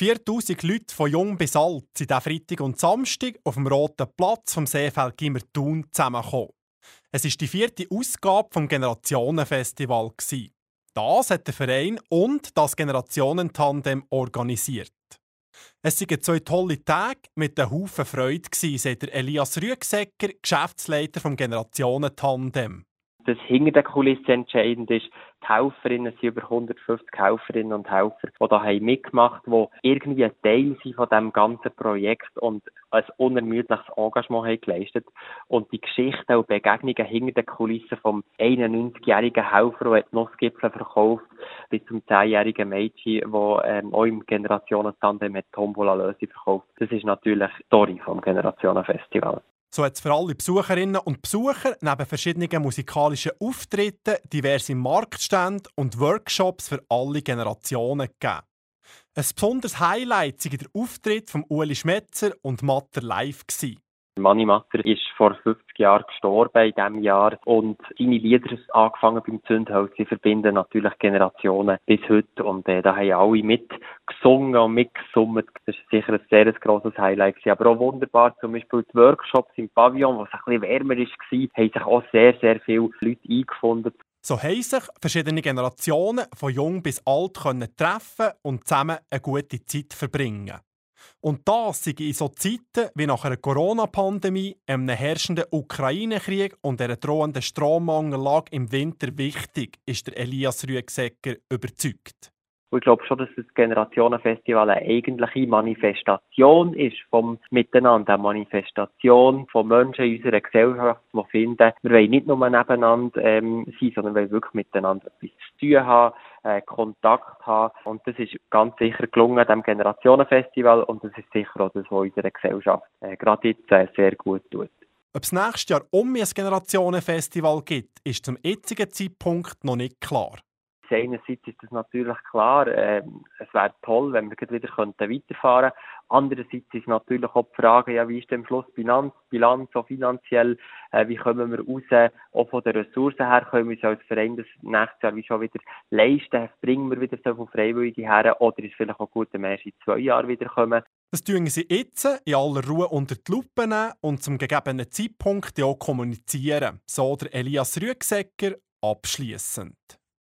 4000 Leute von jung bis alt sind diesen Freitag und Samstag auf dem Roten Platz vom Seefeld Gimmer Thun zusammengekommen. Es war die vierte Ausgabe des Generationenfestival. Das hat der Verein und das Generationentandem organisiert. Es waren zwei tolle Tage mit einem Haufen Freude, sagt Elias Rüegsecker, Geschäftsleiter des Generationentandem dass hinter der Kulisse entscheidend ist. Die Helferinnen sind über 150 Helferinnen und Helfer, die da mitgemacht haben, die irgendwie ein Teil sind von diesem ganzen Projekt und ein unermüdliches Engagement haben geleistet. Und die Geschichten und Begegnungen hinter den Kulissen vom 91-jährigen Helfer, der Nussgipfel verkauft, bis zum 10-jährigen Mädchen, das ähm, auch im Generationentandem mit Tombola Lösi verkauft. Das ist natürlich die Story vom Generationenfestival. So hat es für alle Besucherinnen und Besucher neben verschiedenen musikalischen Auftritten diverse Marktstände und Workshops für alle Generationen gegeben. Ein besonderes Highlight war der Auftritt von Uli Schmetzer und Matter live. Manni Matter ist vor 50 Jahren gestorben in diesem Jahr und seine Lieder, angefangen beim Zündholz, sie verbinden natürlich Generationen bis heute und äh, da haben alle mitgesungen und mitgesummt. Das ist sicher ein sehr grosses Highlight. Aber auch wunderbar, zum Beispiel die Workshops im Pavillon, wo es ein bisschen wärmer war, haben sich auch sehr, sehr viele Leute eingefunden. So haben sich verschiedene Generationen von jung bis alt können treffen und zusammen eine gute Zeit verbringen. Und das sei in so Zeiten wie nach einer Corona-Pandemie, einem herrschenden Ukraine-Krieg und einer drohenden Strommangellage im Winter wichtig, ist der Elias Rüegsecker überzeugt. Und ich glaube schon, dass das Generationenfestival eine eigentliche Manifestation ist vom Miteinander, eine Manifestation von Menschen in unserer Gesellschaft, die finden, wir wollen nicht nur nebeneinander ähm, sein, sondern wir wollen wirklich miteinander etwas zu tun haben, äh, Kontakt haben. Und das ist ganz sicher gelungen, dem Generationenfestival, und das ist sicher auch das, was unserer Gesellschaft äh, gerade jetzt äh, sehr gut tut. Ob es nächstes Jahr um ein Generationenfestival gibt, ist zum jetzigen Zeitpunkt noch nicht klar einerseits ist das natürlich klar, äh, es wäre toll, wenn wir wieder könnten weiterfahren könnten. Andererseits ist natürlich auch die Frage, ja, wie ist denn am Schluss Bilanz, Bilanz auch finanziell, äh, wie kommen wir raus, auch von den Ressourcen her, können wir uns als Verein das nächstes Jahr wie schon wieder leisten, bringen wir wieder so viele Freiwillige her, oder ist vielleicht auch gut, wenn wir in zwei Jahren wieder kommen. Das tun sie jetzt in aller Ruhe unter die Lupe nehmen und zum gegebenen Zeitpunkt auch kommunizieren, so der Elias Rüegsecker abschließend.